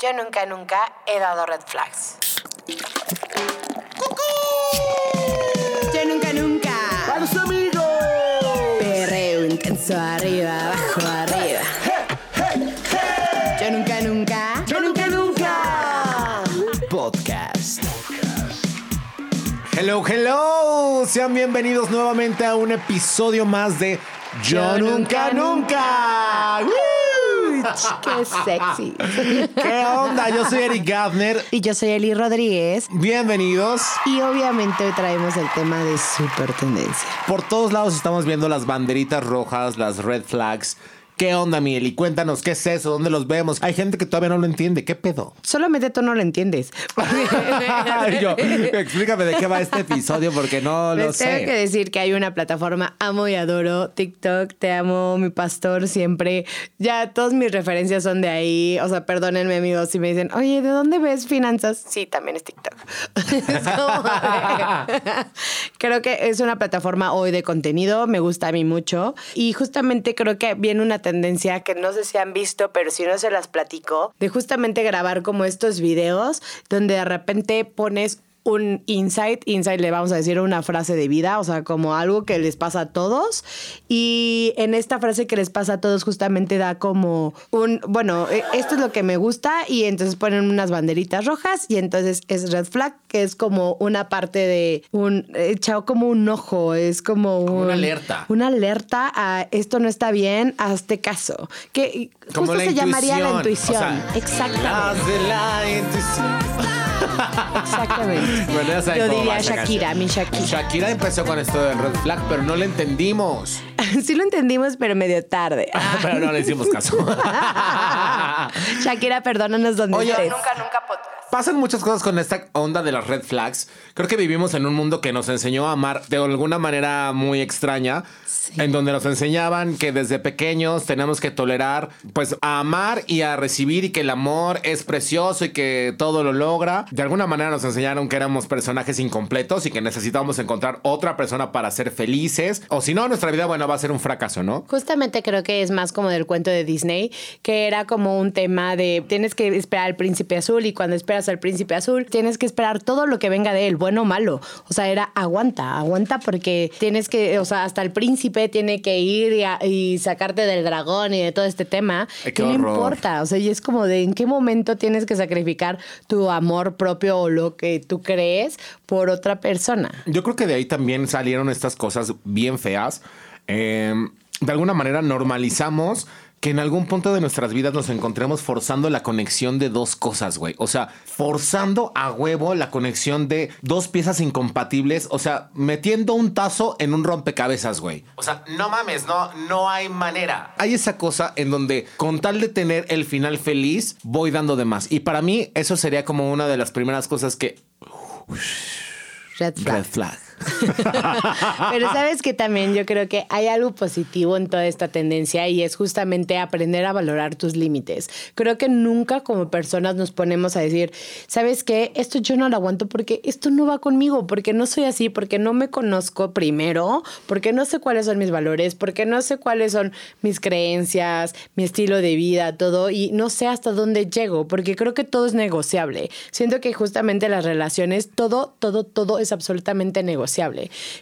Yo nunca, nunca he dado red flags. Yo nunca, nunca. ¡Para los amigos! Perreo intenso arriba, abajo, arriba. Yo nunca, nunca. ¡Yo nunca, nunca! Podcast. Hello, hello. Sean bienvenidos nuevamente a un episodio más de Yo, nunca, nunca. ¡Woo! Qué sexy. ¿Qué onda? Yo soy Eric Gavner. Y yo soy Eli Rodríguez. Bienvenidos. Y obviamente hoy traemos el tema de super tendencia. Por todos lados estamos viendo las banderitas rojas, las red flags. ¿Qué onda, Miel? Y cuéntanos, ¿qué es eso? ¿Dónde los vemos? Hay gente que todavía no lo entiende. ¿Qué pedo? Solamente tú no lo entiendes. Yo, explícame de qué va este episodio porque no lo Les tengo que sé. decir que hay una plataforma amo y adoro, TikTok, te amo, mi pastor, siempre. Ya todas mis referencias son de ahí. O sea, perdónenme amigos si me dicen, oye, ¿de dónde ves finanzas? Sí, también es TikTok. Creo que es una plataforma hoy de contenido, me gusta a mí mucho. Y justamente creo que viene una tendencia que no sé si han visto, pero si no se las platico, de justamente grabar como estos videos donde de repente pones un insight, insight le vamos a decir una frase de vida, o sea, como algo que les pasa a todos. Y en esta frase que les pasa a todos justamente da como un, bueno, eh, esto es lo que me gusta y entonces ponen unas banderitas rojas y entonces es red flag, que es como una parte de un, echado como un ojo, es como, Como una un- alerta. Una alerta a esto no está bien, hazte caso. Que justo se llamaría la intuición, intuición. o sea, Exactamente. Las de la intuición. Exactamente. Bueno, ya saben Yo diría Shakira, mi Shakira. Shakira empezó con esto del red flag, pero no lo entendimos. sí lo entendimos, pero medio tarde. pero no le hicimos caso. Shakira, perdónanos donde Oye, estés. nunca, nunca podcast. Pasan muchas cosas con esta onda de las red flags. Creo que vivimos en un mundo que nos enseñó a amar de alguna manera muy extraña, en donde nos enseñaban que desde pequeños tenemos que tolerar, pues, a amar y a recibir y que el amor es precioso y que todo lo logra. De alguna manera nos enseñaron que éramos personajes incompletos y que necesitábamos encontrar otra persona para ser felices. O si no, nuestra vida, bueno, va a ser un fracaso, ¿no? Justamente creo que es más como del cuento de Disney, que era como un tema de tienes que esperar al príncipe azul y cuando esperas al príncipe azul tienes que esperar todo lo que venga de él, bueno o malo. O sea, era aguanta, aguanta porque tienes que, o sea, hasta el príncipe tiene que ir y, a- y sacarte del dragón y de todo este tema. Qué ¿Qué le importa? O sea, y es como de en qué momento tienes que sacrificar tu amor propio o lo que tú crees por otra persona. Yo creo que de ahí también salieron estas cosas bien feas. Eh, de alguna manera normalizamos que en algún punto de nuestras vidas nos encontremos forzando la conexión de dos cosas, güey. O sea, forzando a huevo la conexión de dos piezas incompatibles. O sea, metiendo un tazo en un rompecabezas, güey. O sea, no mames, no, no hay manera. Hay esa cosa en donde con tal de tener el final feliz, voy dando de más. Y para mí eso sería como una de las primeras cosas que... Red flag. Red flag. Pero sabes que también yo creo que hay algo positivo en toda esta tendencia y es justamente aprender a valorar tus límites. Creo que nunca como personas nos ponemos a decir, ¿sabes qué? Esto yo no lo aguanto porque esto no va conmigo, porque no soy así, porque no me conozco primero, porque no sé cuáles son mis valores, porque no sé cuáles son mis creencias, mi estilo de vida, todo y no sé hasta dónde llego, porque creo que todo es negociable. Siento que justamente las relaciones, todo, todo, todo es absolutamente negociable.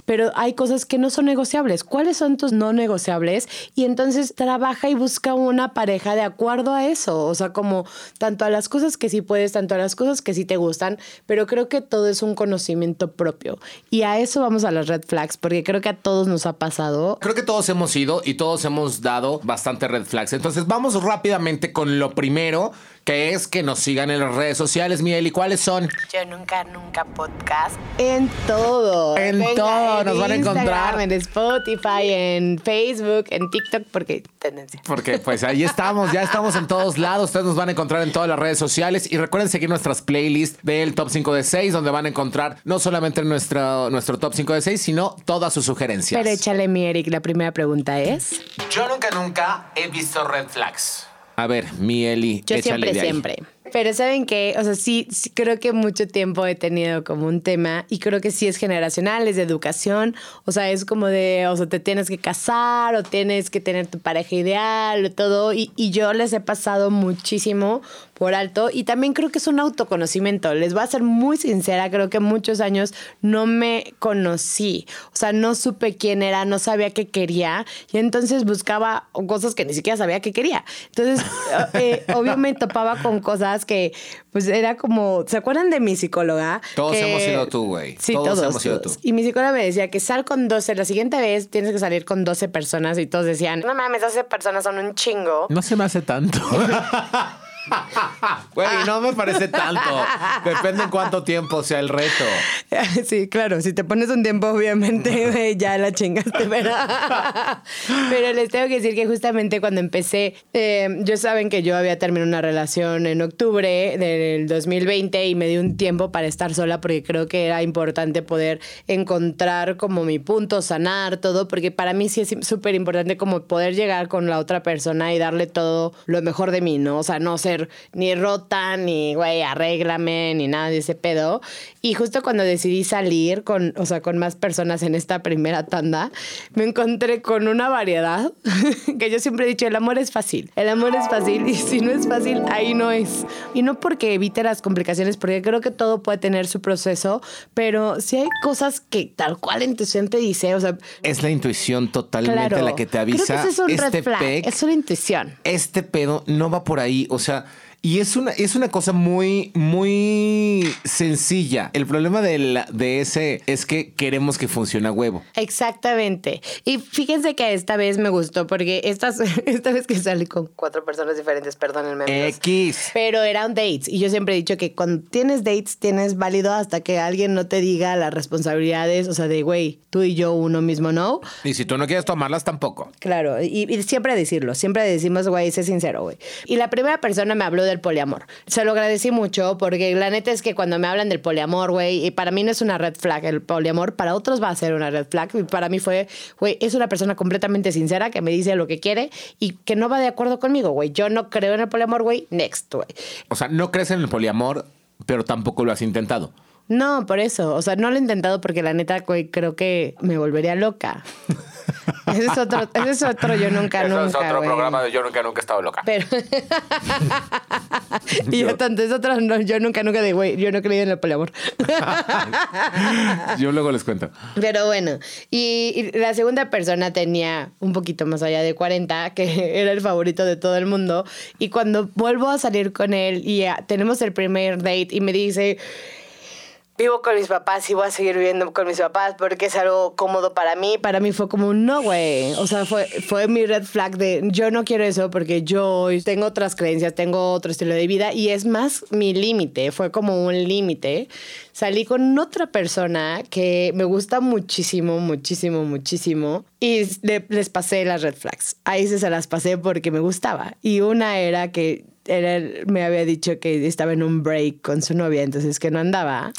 Pero hay cosas que no son negociables. ¿Cuáles son tus no negociables? Y entonces trabaja y busca una pareja de acuerdo a eso. O sea, como tanto a las cosas que sí puedes, tanto a las cosas que sí te gustan. Pero creo que todo es un conocimiento propio. Y a eso vamos a las red flags, porque creo que a todos nos ha pasado. Creo que todos hemos ido y todos hemos dado bastante red flags. Entonces vamos rápidamente con lo primero, que es que nos sigan en las redes sociales, Miel. ¿Y cuáles son? Yo nunca, nunca podcast. En todo. En todo, nos van a encontrar. En Spotify, en Facebook, en TikTok, porque tendencia. Porque pues ahí estamos, ya estamos en todos lados. Ustedes nos van a encontrar en todas las redes sociales. Y recuerden seguir nuestras playlists del Top 5 de 6, donde van a encontrar no solamente nuestro, nuestro Top 5 de 6, sino todas sus sugerencias. Pero échale mi Eric, la primera pregunta es. Yo nunca, nunca he visto red flags. A ver, mi Eli, Yo échale siempre, de ahí. siempre. Pero saben que, o sea, sí, sí, creo que mucho tiempo he tenido como un tema y creo que sí es generacional, es de educación, o sea, es como de, o sea, te tienes que casar o tienes que tener tu pareja ideal o todo y, y yo les he pasado muchísimo por alto. Y también creo que es un autoconocimiento. Les voy a ser muy sincera, creo que muchos años no me conocí. O sea, no supe quién era, no sabía qué quería. Y entonces buscaba cosas que ni siquiera sabía que quería. Entonces, eh, obviamente topaba con cosas que, pues era como, ¿se acuerdan de mi psicóloga? Todos Que- hemos sido tú, güey. Sí, todos, todos, hemos sido tú. Y mi psicóloga me decía que sal con 12, la siguiente vez tienes que salir con 12 personas y todos decían, no mames, 12 personas son un chingo. No se me hace tanto. Güey, no me parece tanto. Depende en cuánto tiempo sea el reto. Sí, claro, si te pones un tiempo, obviamente ya la chingaste, pero, pero les tengo que decir que justamente cuando empecé, eh, yo saben que yo había terminado una relación en octubre del 2020 y me di un tiempo para estar sola porque creo que era importante poder encontrar como mi punto, sanar todo, porque para mí sí es súper importante como poder llegar con la otra persona y darle todo lo mejor de mí, ¿no? O sea, no ser ni rota, ni, güey, arréglame, ni nada de ese pedo. Y justo cuando decidí salir con, o sea, con más personas en esta primera tanda, me encontré con una variedad que yo siempre he dicho, el amor es fácil, el amor es fácil y si no es fácil, ahí no es. Y no porque evite las complicaciones, porque creo que todo puede tener su proceso, pero si hay cosas que tal cual la intuición te dice, o sea, Es la intuición totalmente claro, la que te creo avisa. que ese es un este red flag, es una intuición. este pedo no va por ahí. O sea, y es una, es una cosa muy, muy sencilla. El problema del- de ese es que queremos que funcione a huevo. Exactamente. Y fíjense que esta vez me gustó porque estas, esta vez que salí con cuatro personas diferentes, perdónenme. amigos. X. Pero eran dates. Y yo siempre he dicho que cuando tienes dates, tienes válido hasta que alguien no te diga las responsabilidades. O sea, de, güey, tú y yo uno mismo, ¿no? Y si tú no quieres tomarlas, tampoco. Claro, y, y siempre decirlo, siempre decimos, güey, sé sincero, güey. Y la primera persona me habló del poliamor. Se lo agradecí mucho porque la neta es que cuando me hablan del poliamor, güey, y para mí no es una red flag el poliamor, para otros va a ser una red flag. Y para mí fue, güey, es una persona completamente sincera que me dice lo que quiere y que no va de acuerdo conmigo, güey. Yo no creo en el poliamor, güey, next, güey. O sea, no crees en el poliamor, pero tampoco lo has intentado. No, por eso. O sea, no lo he intentado porque la neta, güey, creo que me volvería loca. ese es otro, ese es otro yo nunca, nunca, güey. de Yo Nunca Nunca he estado loca. Pero. y yo tanto, es otro, no, yo nunca, nunca de güey, yo no creí en el poliamor. Yo luego les cuento. Pero bueno, y, y la segunda persona tenía un poquito más allá de 40, que era el favorito de todo el mundo. Y cuando vuelvo a salir con él y tenemos el primer date y me dice, vivo con mis papás y voy a seguir viviendo con mis papás porque es algo cómodo para mí. Para mí fue como un no, güey. O sea, fue, fue mi red flag de yo no quiero eso porque yo tengo otras creencias, tengo otro estilo de vida y es más mi límite. Fue como un límite. Salí con otra persona que me gusta muchísimo, muchísimo, muchísimo y le- les pasé las red flags. Ahí sí se las pasé porque me gustaba. Y una era que era, me había dicho que estaba en un break con su novia, entonces que no andaba.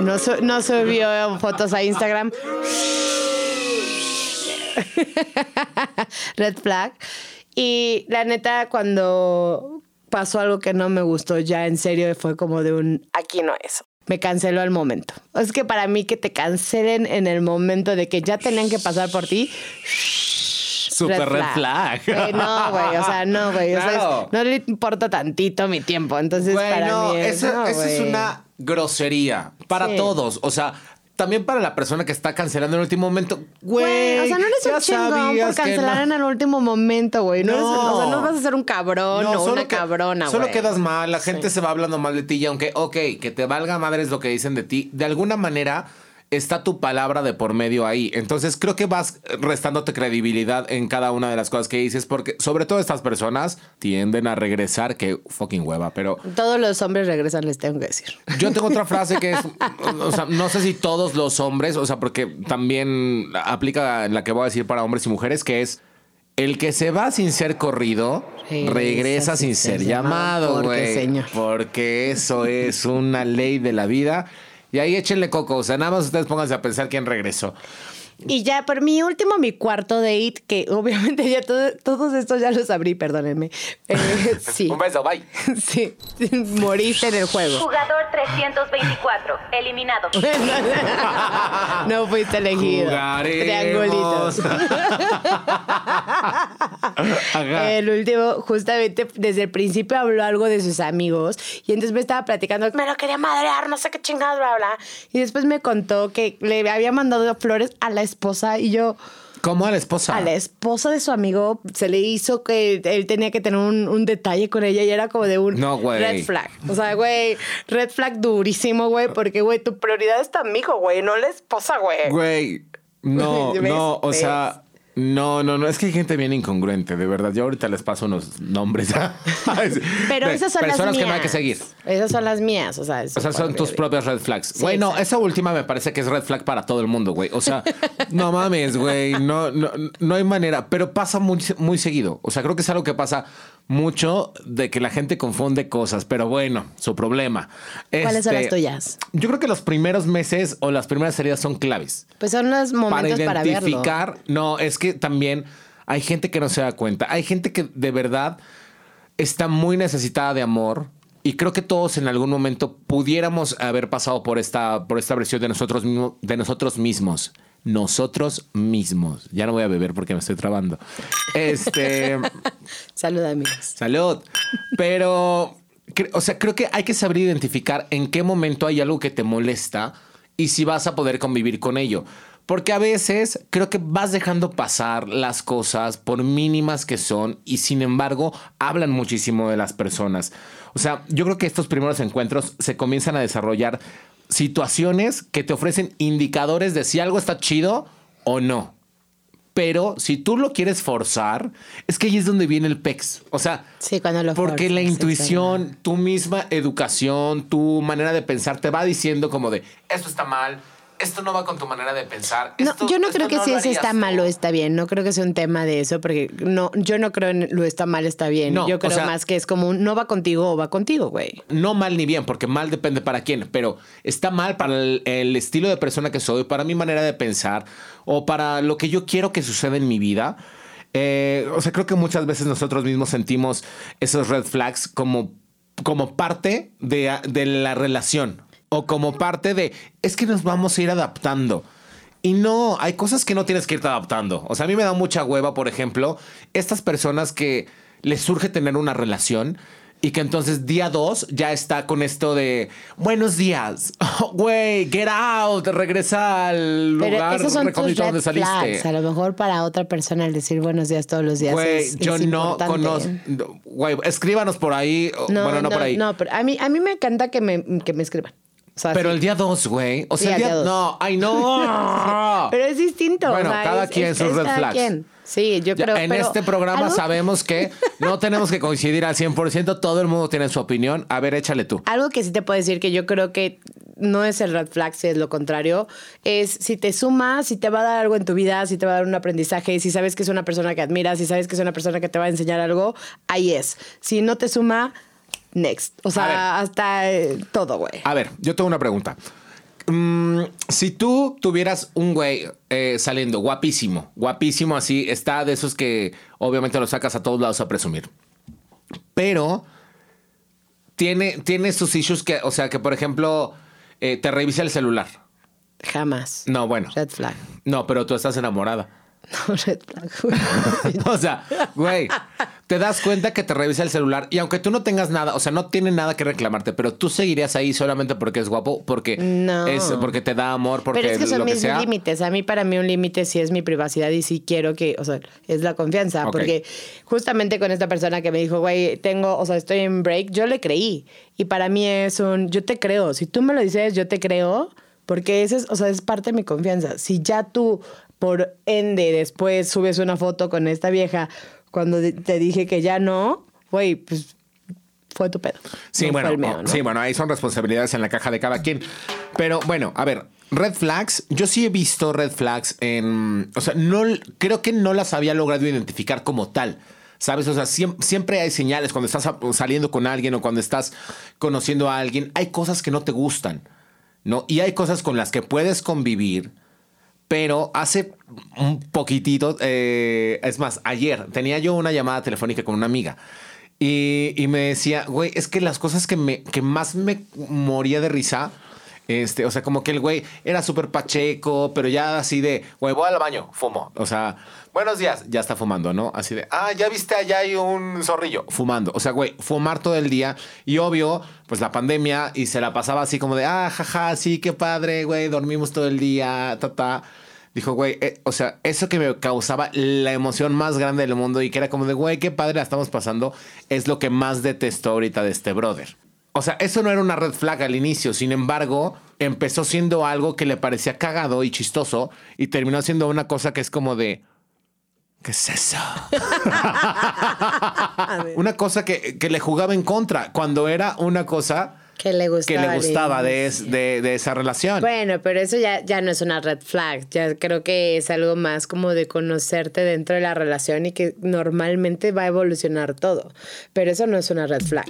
No, su- no subió fotos a Instagram. Red flag. Y la neta, cuando pasó algo que no me gustó, ya en serio fue como de un aquí no es. Me canceló al momento. Es que para mí que te cancelen en el momento de que ya tenían que pasar por ti, Super red flag. Güey, no, güey, o sea, no, güey. o sea, no le importa tantito mi tiempo. Entonces, Güey, para no, mí es, eso, no, eso es una grosería para Sí. todos. O sea, también para la persona que está cancelando en el último momento. Güey, o sea, no eres un chingón por cancelar no. en el último momento, güey. No. eres- No. o sea, no vas a ser un cabrón No, o solo una que- cabrona, güey. Solo quedas mal, la gente se va hablando mal de ti y aunque, ok, que te valga madres lo que dicen de ti, de alguna manera está tu palabra de por medio ahí. Entonces creo que vas restándote credibilidad en cada una de las cosas que dices porque sobre todo estas personas tienden a regresar, que fucking hueva, pero Todos los hombres regresan, les tengo que decir. yo tengo otra frase que es, o sea, no sé si todos los hombres, o sea, porque también aplica en la que voy a decir para hombres y mujeres, que es el que se va sin ser corrido, Regresa regresa sin ser llamado, porque, güey. señor. Porque eso es una ley de la vida. Y ahí échenle coco, o sea, nada más ustedes pónganse a pensar quién regresó. Y ya por mi último, mi cuarto date, que obviamente ya todo- todos estos ya los abrí, perdónenme. Eh, sí. Un beso, bye. Sí, moriste en el juego. Jugador 324, eliminado. No fuiste elegido. Jugaremos. Triangulitos. Ajá. El último, justamente desde el principio habló algo de sus amigos y entonces me estaba platicando, me lo quería madrear, no sé qué chingados, bla, bla. Y después me contó que le había mandado flores a la esposa y yo, ¿Cómo a la esposa? a la esposa de su amigo se le hizo que él tenía que tener un, un detalle con ella y era como de un No, red flag. O sea, güey, red flag durísimo, güey, porque, güey, tu prioridad es tu amigo, güey, no la esposa, güey. Güey, no, no, o sea, no, no, no, es que hay gente bien incongruente, de verdad. Yo ahorita les paso unos nombres. Pero de esas son las personas mías. que no hay que seguir. Esas son las mías, o sea. O sea, son tus propias red flags. Sí, Güey, no, exacto. esa última me parece que es red flag para todo el mundo, güey. O sea, no mames, güey. No, no, no hay manera. Pero pasa muy, muy seguido. O sea, creo que es algo que pasa mucho de que la gente confunde cosas. Pero bueno, su problema. ¿Cuáles son Este, las tuyas? Yo creo que los primeros meses o las primeras salidas son claves Pues son los momentos para, para verlo. identificar. no, es que también hay gente que no se da cuenta. Hay gente que de verdad está muy necesitada de amor. Y creo que todos en algún momento pudiéramos haber pasado por esta, por esta versión de nosotros, mismo- de nosotros mismos. Nosotros mismos. Ya no voy a beber porque me estoy trabando. Este. Salud, amigos. Salud. Pero, o sea, creo que hay que saber identificar en qué momento hay algo que te molesta y si vas a poder convivir con ello. Porque a veces creo que vas dejando pasar las cosas por mínimas que son y sin embargo hablan muchísimo de las personas. O sea, yo creo que estos primeros encuentros se comienzan a desarrollar situaciones que te ofrecen indicadores de si algo está chido o no. Pero si tú lo quieres forzar, es que ahí es donde viene el pex. O sea, Sí, cuando lo porque la intuición, tu misma educación, tu manera de pensar te va diciendo como de esto está mal, esto no va con tu manera de pensar. No, esto- yo no creo que si eso harías está tú". mal o está bien. No creo que sea un tema de eso, porque no, yo no creo en lo está mal, está bien. No, yo o creo sea- más que es como un no va contigo o va contigo, güey. No mal ni bien, porque mal depende para quién, pero está mal para el, el estilo de persona que soy, para mi manera de pensar o para lo que yo quiero que suceda en mi vida. Eh, o sea, creo que muchas veces nosotros mismos sentimos esos red flags como, como parte de, de la relación o como parte de, es que nos vamos a ir adaptando. Y no, hay cosas que no tienes que irte adaptando. O sea, a mí me da mucha hueva, por ejemplo, estas personas que les surge tener una relación y que entonces día dos ya está con esto de buenos días, güey, get out, regresa al Pero lugar esos son tus donde saliste. flags. A lo mejor para otra persona el decir buenos días todos los días Güey, yo es no conozco. Güey, escríbanos por ahí. No, bueno, no, no, por ahí. no, pero a mí, a mí me encanta que me, que me escriban. O sea, pero sí. el día dos, güey. O sea, Sí, el al día. día dos. No, ay, no. Pero es distinto. Bueno, o sea, cada es- quien es- sus red cada flags. quien. Sí, yo Ya, creo en pero este programa algo- sabemos que no tenemos que coincidir al 100%. Todo el mundo tiene su opinión. A ver, échale tú. Algo que sí te puedo decir que yo creo que no es el red flag, si es lo contrario, es si te suma, si te va a dar algo en tu vida, si te va a dar un aprendizaje, si sabes que es una persona que admiras, si sabes que es una persona que te va a enseñar algo, ahí es. Si no te suma, next. O sea, hasta eh, todo, güey. A ver, yo tengo una pregunta. Mm, si tú tuvieras un güey eh, saliendo guapísimo, guapísimo así, está de esos que obviamente lo sacas a todos lados a presumir. Pero tiene, tiene sus issues que, o sea, que por ejemplo, eh, te revisa el celular. Jamás. No, bueno. Red flag. No, pero tú estás enamorada. No, red flag. o sea, güey, te das cuenta que te revisa el celular y aunque tú no tengas nada, o sea, no tiene nada que reclamarte, pero tú seguirías ahí solamente porque es guapo, porque No. es porque te da amor, porque Pero es que son lo mis límites. A mí, para mí, un límite sí es mi privacidad y sí quiero que, o sea, es la confianza. Porque justamente con esta persona que me dijo, güey, tengo, o sea, estoy en break, yo le creí. Y para mí es un, yo te creo. Si tú me lo dices, yo te creo, porque ese es, o sea, es parte de mi confianza. Si ya tú, por ende, después subes una foto con esta vieja, cuando te dije que ya no, güey, pues fue tu pedo. Sí, No bueno, el mío, ¿no? sí, bueno, ahí son responsabilidades en la caja de cada quien. Pero bueno, a ver, red flags, yo sí he visto red flags en, o sea, no creo que no las había logrado identificar como tal. ¿Sabes? O sea, siem- siempre hay señales cuando estás saliendo con alguien o cuando estás conociendo a alguien. Hay cosas que no te gustan, ¿no? Y hay cosas con las que puedes convivir, Pero hace un poquitito, eh, es más, ayer tenía yo una llamada telefónica con una amiga. Y, y me decía, güey, es que las cosas que, me, que más me moría de risa, este, o sea, como que el güey era súper pacheco, pero ya así de, güey, voy al baño, fumo. O sea, buenos días, ya está fumando, ¿no? Así de, ah, ya viste, allá hay un zorrillo, fumando. O sea, güey, fumar todo el día. Y obvio, pues la pandemia, y se la pasaba así como de, ah, jaja, sí, qué padre, güey, dormimos todo el día, ta, ta. Dijo, güey, eh, o sea, eso que me causaba la emoción más grande del mundo y que era como de, güey, qué padre la estamos pasando, es lo que más detesto ahorita de este brother. O sea, eso no era una red flag al inicio, sin embargo, empezó siendo algo que le parecía cagado y chistoso y terminó siendo una cosa que es como de... ¿Qué es eso? una cosa que, que le jugaba en contra, cuando era una cosa Que le gustaba. que le gustaba de, inicio. es- de- de esa relación. Bueno, pero eso ya, ya no es una red flag. Ya creo que es algo más como de conocerte dentro de la relación y que normalmente va a evolucionar todo. Pero eso no es una red flag.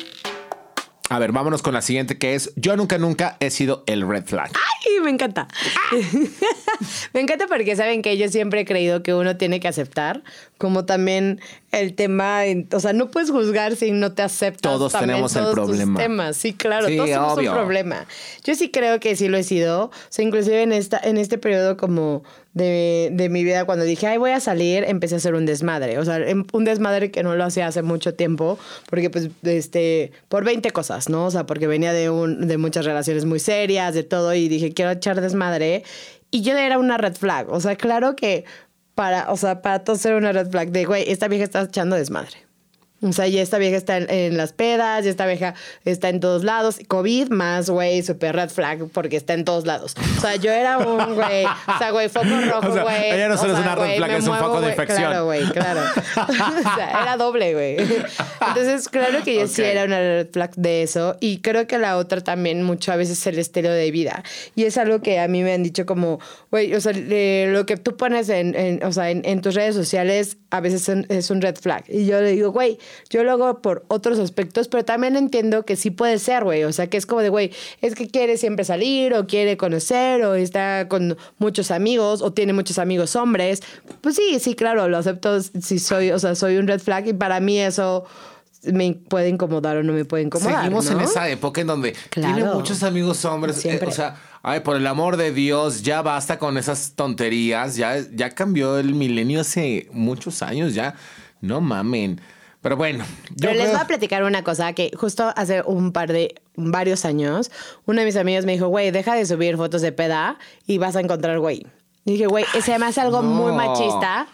A ver, vámonos con la siguiente que es, yo nunca, nunca he sido el red flag. ¡Ay, me encanta! me encanta porque saben que yo siempre he creído que uno tiene que aceptar, como también el tema, o sea, no puedes juzgar si no te aceptas. Todos también tenemos el todos tus problema. temas. Sí, claro, Sí, todos tenemos un problema. Yo sí creo que sí lo he sido, o sea, inclusive en, esta, en este periodo como de, de mi vida, cuando dije, ay, voy a salir, empecé a hacer un desmadre, o sea, em- un desmadre que no lo hacía hace mucho tiempo, porque pues, este, por 20 cosas, ¿no? O sea, porque venía de, un, de muchas relaciones muy serias, de todo, y dije, quiero echar desmadre, y yo era una red flag, o sea, claro que para, o sea, para todos era una red flag de, güey, esta vieja está echando desmadre. O sea, ya esta vieja está en, en las pedas, ya esta vieja está en todos lados. COVID más, güey, super red flag porque está en todos lados. O sea, yo era un güey, o sea, güey, foco rojo, O sea, güey. ella no O solo es una red flag, es un muevo, foco de infección. Claro, güey, claro. o sea, era doble, güey. Entonces, claro que yo sí era una red flag de eso. Y creo que la otra también mucho a veces es el estilo de vida. Y es algo que a mí me han dicho como, güey, o sea, le- lo que tú pones en, en- o sea, en, en tus redes sociales a veces es- un red flag. Y yo le digo, güey, yo lo hago por otros aspectos, pero también entiendo que sí puede ser, güey. O sea, que es como de, güey, es que quiere siempre salir o quiere conocer o está con muchos amigos o tiene muchos amigos hombres. Pues sí, sí, claro, lo acepto si soy, o sea, soy un red flag y para mí eso me puede incomodar o no me puede incomodar. Seguimos en esa época en donde Claro. tiene muchos amigos hombres. eh, o sea, ay, por el amor de Dios, ya basta con esas tonterías. Ya, ya cambió el milenio hace muchos años, ya. No mamen. Pero bueno, yo Pero les creo- voy a platicar una cosa que justo hace un par de varios años, uno de mis amigos me dijo, güey, deja de subir fotos de peda y vas a encontrar güey. Y dije, güey, ese además es algo no. muy machista.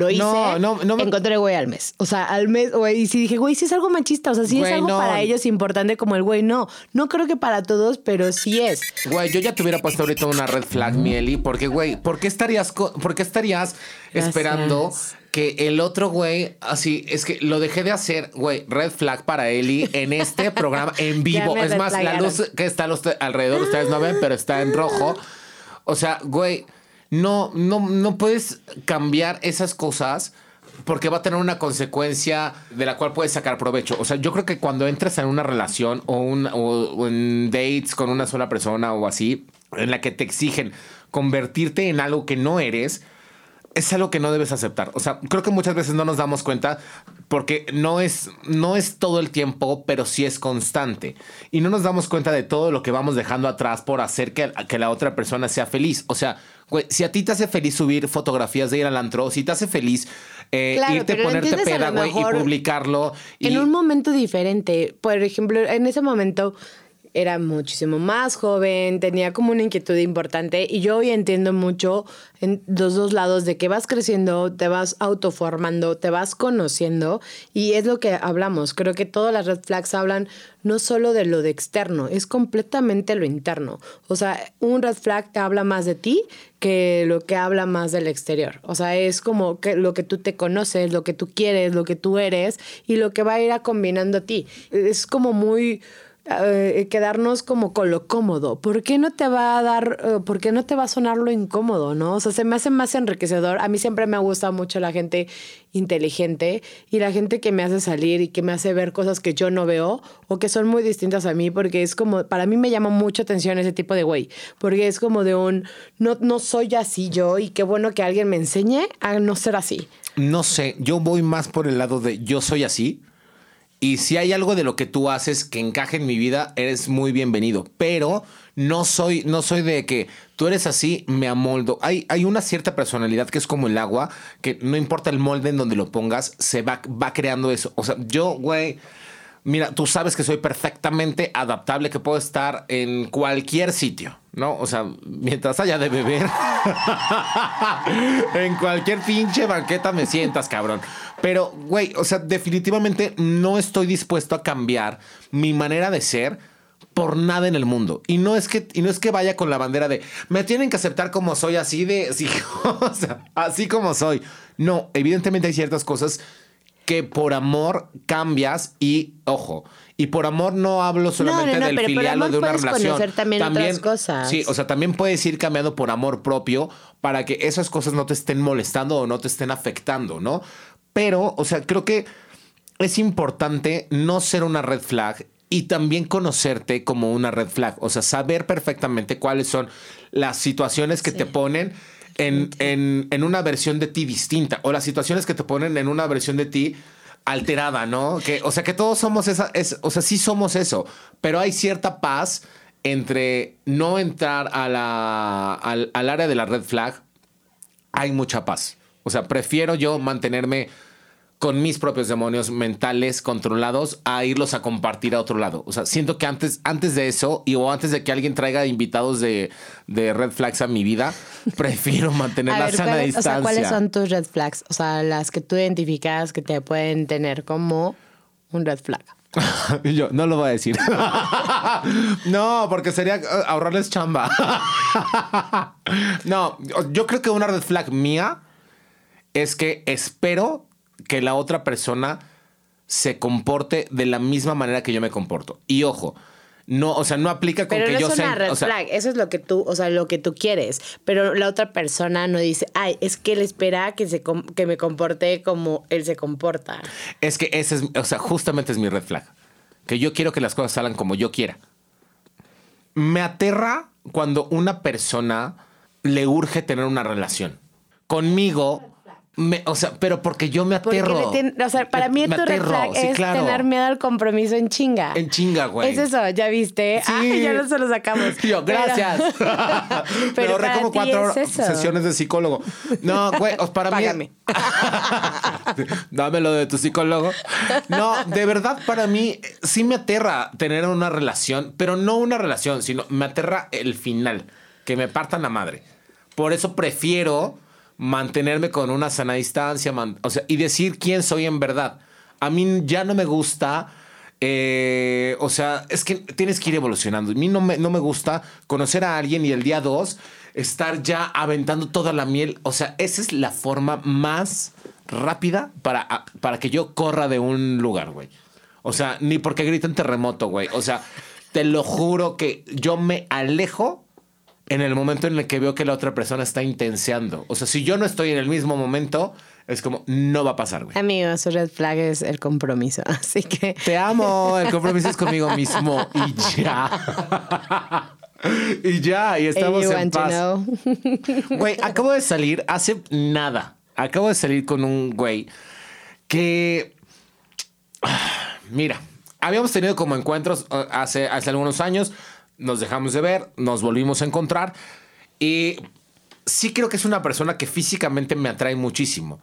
Lo hice, No, no, no me- encontré güey al mes. O sea, al mes, güey, y sí dije, güey, sí es algo machista. O sea, Güey, es algo no. para ellos importante como el güey. No, no creo que para todos, pero sí es. Güey, yo ya te hubiera puesto ahorita una red flag, Mieli, porque, güey, ¿por qué estarías, co- por qué estarías esperando que el otro güey, así, es que lo dejé de hacer, güey, red flag para Eli en este programa en vivo. es más, la luz que está alrededor, ustedes no ven, pero está en rojo. O sea, güey, no, no, no puedes cambiar esas cosas porque va a tener una consecuencia de la cual puedes sacar provecho. O sea, yo creo que cuando entras en una relación o, un, o, o en dates con una sola persona o así, en la que te exigen convertirte en algo que no eres, es algo que no debes aceptar. O sea, creo que muchas veces no nos damos cuenta porque no es, no es todo el tiempo, pero sí es constante. Y no nos damos cuenta de todo lo que vamos dejando atrás por hacer que, que la otra persona sea feliz. O sea, güey, si a ti te hace feliz subir fotografías de ir al antro, si te hace feliz eh, Claro, irte, ponerte peda, güey, y publicarlo. Y, En un momento diferente. Por ejemplo, en ese momento era muchísimo más joven, tenía como una inquietud importante y yo hoy entiendo mucho en los dos lados de que vas creciendo, te vas autoformando, te vas conociendo y es lo que hablamos. Creo que todas las red flags hablan no solo de lo de externo, es completamente lo interno. O sea, un red flag te habla más de ti que lo que habla más del exterior. O sea, es como que lo que tú te conoces, lo que tú quieres, lo que tú eres y lo que va a ir combinando a ti. Es como muy eh, quedarnos como con lo cómodo. ¿Por qué no te va a dar, eh, por qué no te va a sonar lo incómodo, no? O sea, se me hace más enriquecedor. A mí siempre me ha gustado mucho la gente inteligente y la gente que me hace salir y que me hace ver cosas que yo no veo o que son muy distintas a mí, porque es como, para mí me llama mucho atención ese tipo de güey, porque es como de un, no, no soy así yo y qué bueno que alguien me enseñe a no ser así. No sé, yo voy más por el lado de yo soy así. Y si hay algo de lo que tú haces que encaje en mi vida, eres muy bienvenido. Pero no soy, no soy de que tú eres así, me amoldo. Hay, hay una cierta personalidad que es como el agua, que no importa el molde en donde lo pongas, se va, va creando eso. O sea, yo, güey, mira, tú sabes que soy perfectamente adaptable, que puedo estar en cualquier sitio, ¿no? O sea, mientras haya de beber, en cualquier pinche banqueta me sientas, cabrón. Pero, güey, o sea, definitivamente no estoy dispuesto a cambiar mi manera de ser por nada en el mundo. Y no es que, y no es que vaya con la bandera de me tienen que aceptar como soy, así de, sí, o sea, así como soy. No, evidentemente hay ciertas cosas que por amor cambias y, ojo, y por amor no hablo solamente no, no, del filial o de una relación. conocer también otras cosas. Sí, o sea, también puedes ir cambiando por amor propio para que esas cosas no te estén molestando o no te estén afectando, ¿no? Pero, o sea, creo que es importante no ser una red flag y también conocerte como una red flag. O sea, saber perfectamente cuáles son las situaciones que te ponen en, en- en una versión de ti distinta o las situaciones que te ponen en una versión de ti alterada, ¿no? Que, o sea, que todos somos esa, es, o sea, sí somos eso, pero hay cierta paz entre no entrar a la, al, al área de la red flag hay mucha paz. O sea, prefiero yo mantenerme con mis propios demonios mentales controlados a irlos a compartir a otro lado. O sea, siento que antes, antes de eso y o antes de que alguien traiga invitados de, de red flags a mi vida, prefiero mantener A la ver, sana ¿cuáles- o distancia. sea, ¿cuáles son tus red flags? O sea, las que tú identificas que te pueden tener como un red flag. Yo, no lo voy a decir. no, porque sería eh, ahorrarles chamba. no, yo creo que una red flag mía es que espero que la otra persona se comporte de la misma manera que yo me comporto. Y ojo, no, o sea, no aplica con Pero que no yo es una sea. red o sea, flag, eso es lo que tú, o sea, lo que tú quieres. Pero la otra persona no dice, ay, es que él espera que, se que me comporte como él se comporta. Es que ese es, o sea, justamente es mi red flag. Que yo quiero que las cosas salgan como yo quiera. Me aterra cuando una persona le urge tener una relación. Conmigo, me- o sea, pero porque yo me aterro. o sea, para mí Me tu red flag sí, es claro. tener miedo al compromiso en chinga. En chinga, güey. Es eso, ya viste. Sí. Ay, ya no se lo sacamos. Yo, Pero- gracias. Pero para como ti cuatro es eso. sesiones de psicólogo. No, güey, para Págame. mí. Dámelo de tu psicólogo. No, de verdad, para mí sí me aterra tener una relación, pero no una relación, sino me aterra el final, que me partan la madre. Por eso prefiero mantenerme con una sana distancia, o sea, y decir quién soy en verdad. A mí ya no me gusta. eh, o sea, es que tienes que ir evolucionando. A mí no me, no me gusta conocer a alguien y el día dos estar ya aventando toda la miel. O sea, esa es la forma más rápida para, para que yo corra de un lugar, güey. O sea, ni porque griten terremoto, güey. O sea, te lo juro que yo me alejo en el momento en el que veo que la otra persona está intenseando. O sea, si yo no estoy en el mismo momento, es como, no va a pasar, güey. Amigo, su red flag es el compromiso. Así que Te amo, el compromiso es conmigo mismo y ya. y ya, y estamos you en want to paz. know. Güey, acabo de salir hace nada. Acabo de salir con un güey que. Mira, habíamos tenido como encuentros uh, hace, hace algunos años. Nos dejamos de ver, nos volvimos a encontrar. Y sí creo que es una persona que físicamente me atrae muchísimo.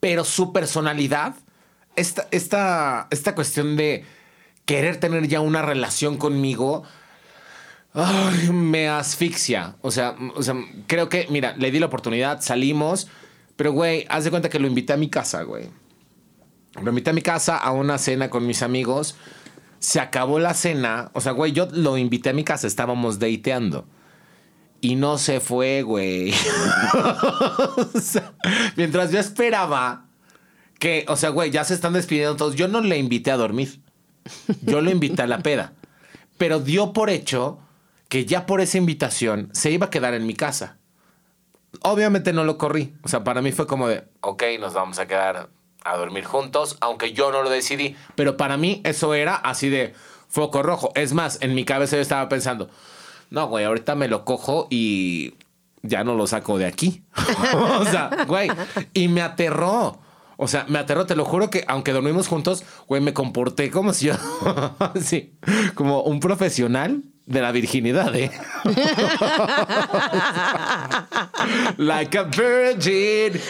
Pero su personalidad, esta, esta, esta cuestión de querer tener ya una relación conmigo, me asfixia. O sea, o sea, creo que, mira, le di la oportunidad, salimos, pero güey, haz de cuenta que lo invité a mi casa, güey. Lo invité a mi casa a una cena con mis amigos. Se acabó la cena. O sea, güey, yo lo invité a mi casa, estábamos dateando. Y no se fue, güey. O sea, mientras yo esperaba que, o sea, güey, ya se están despidiendo todos. Yo no le invité a dormir. Yo lo invité a la peda. pero dio por hecho que ya por esa invitación se iba a quedar en mi casa. Obviamente no lo corrí. O sea, para mí fue como de, ok, nos vamos a quedar a dormir juntos, aunque yo no lo decidí. Pero para mí eso era así de foco rojo. Es más, en mi cabeza yo estaba pensando, no, güey, ahorita me lo cojo y ya no lo saco de aquí. o sea, güey, y me aterró. O sea, me aterró, te lo juro que aunque dormimos juntos, güey, me comporté como si yo, sí, como un profesional de la virginidad, ¿eh? like a virgin.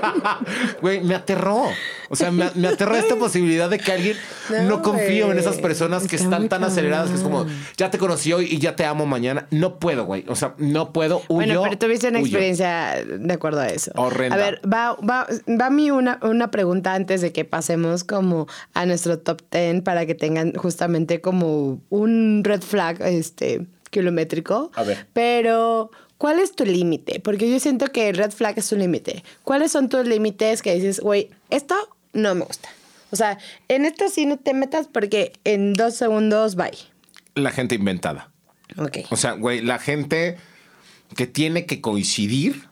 Güey, me aterró. O sea, me, me aterró esta posibilidad de que alguien no, No, confío en esas personas que Está están tan aceleradas que es como, ya te conocí hoy y ya te amo mañana. No puedo, güey. O sea, no puedo. Huyo, Bueno, pero tuviste una huyo. experiencia de acuerdo a eso. Horrenda. A ver, va, va, va mi una, una pregunta antes de que pasemos como a nuestro top 10 para que tengan justamente como un red flag este, kilométrico. A ver. Pero, ¿cuál es tu límite? Porque yo siento que el red flag es tu límite. ¿Cuáles son tus límites que dices, güey, esto no me gusta? O sea, en esto sí no te metas porque en dos segundos, bye. La gente inventada. Ok. O sea, güey, la gente que tiene que coincidir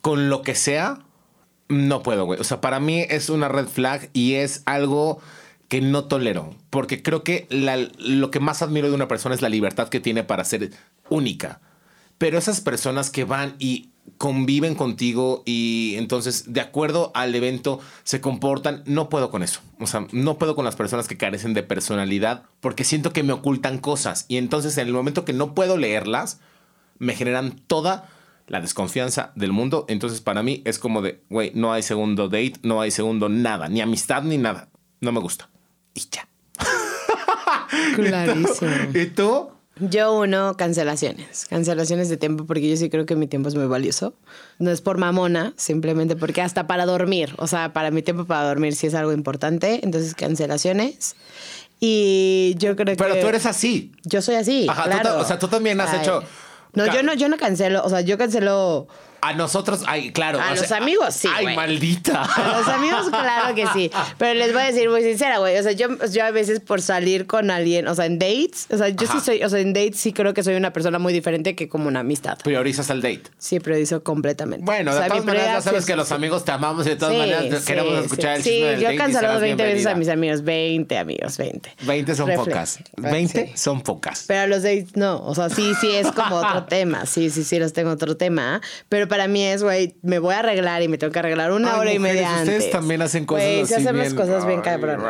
con lo que sea, no puedo, güey. O sea, para mí es una red flag y es algo que no tolero. Porque creo que la- lo que más admiro de una persona es la libertad que tiene para ser única. Pero esas personas que van y conviven contigo y entonces de acuerdo al evento se comportan, no puedo con eso. O sea, no puedo con las personas que carecen de personalidad porque siento que me ocultan cosas y entonces en el momento que no puedo leerlas, me generan toda la desconfianza del mundo. Entonces para mí es como de, güey, no hay segundo date, no hay segundo nada, ni amistad ni nada. No me gusta. Y ya. Clarísimo. ¿Y tú? Yo uno, cancelaciones. Cancelaciones de tiempo porque yo sí creo que mi tiempo es muy valioso. No es por mamona, simplemente porque hasta para dormir, o sea, para mi tiempo para dormir sí es algo importante. Entonces, cancelaciones. Y yo creo que... Pero tú eres así. Yo soy así, Ajá, tú claro. o sea, tú también has hecho- No, yo no, yo no cancelo, o sea, yo cancelo... A nosotros, ay, claro. A los sea, amigos, sí, Ay, maldita. A los amigos, claro que sí. Pero les voy a decir muy sincera, güey. O sea, yo, yo a veces por salir con alguien, o sea, en dates, o sea, yo Ajá. sí soy, o sea, en dates sí creo que soy una persona muy diferente que como una amistad. Priorizas el date. Sí, priorizo completamente. Bueno, O sea, de todas maneras, ya sabes sí- que los amigos te amamos y de todas Sí, maneras sí, queremos escuchar el Sí, del yo he cancelado serás 20 veces a bienvenida. mis amigos. 20 amigos, 20. 20 son Reflex. pocas. Sí. 20 son pocas. Pero a los dates no, o sea, sí, sí es como otro tema, sí, sí, sí, los tengo otro tema, pero para mí es, güey, me voy a arreglar y me tengo que arreglar una Ay, hora y media ustedes antes. también hacen cosas sí así hacemos bien- cosas bien cabrón.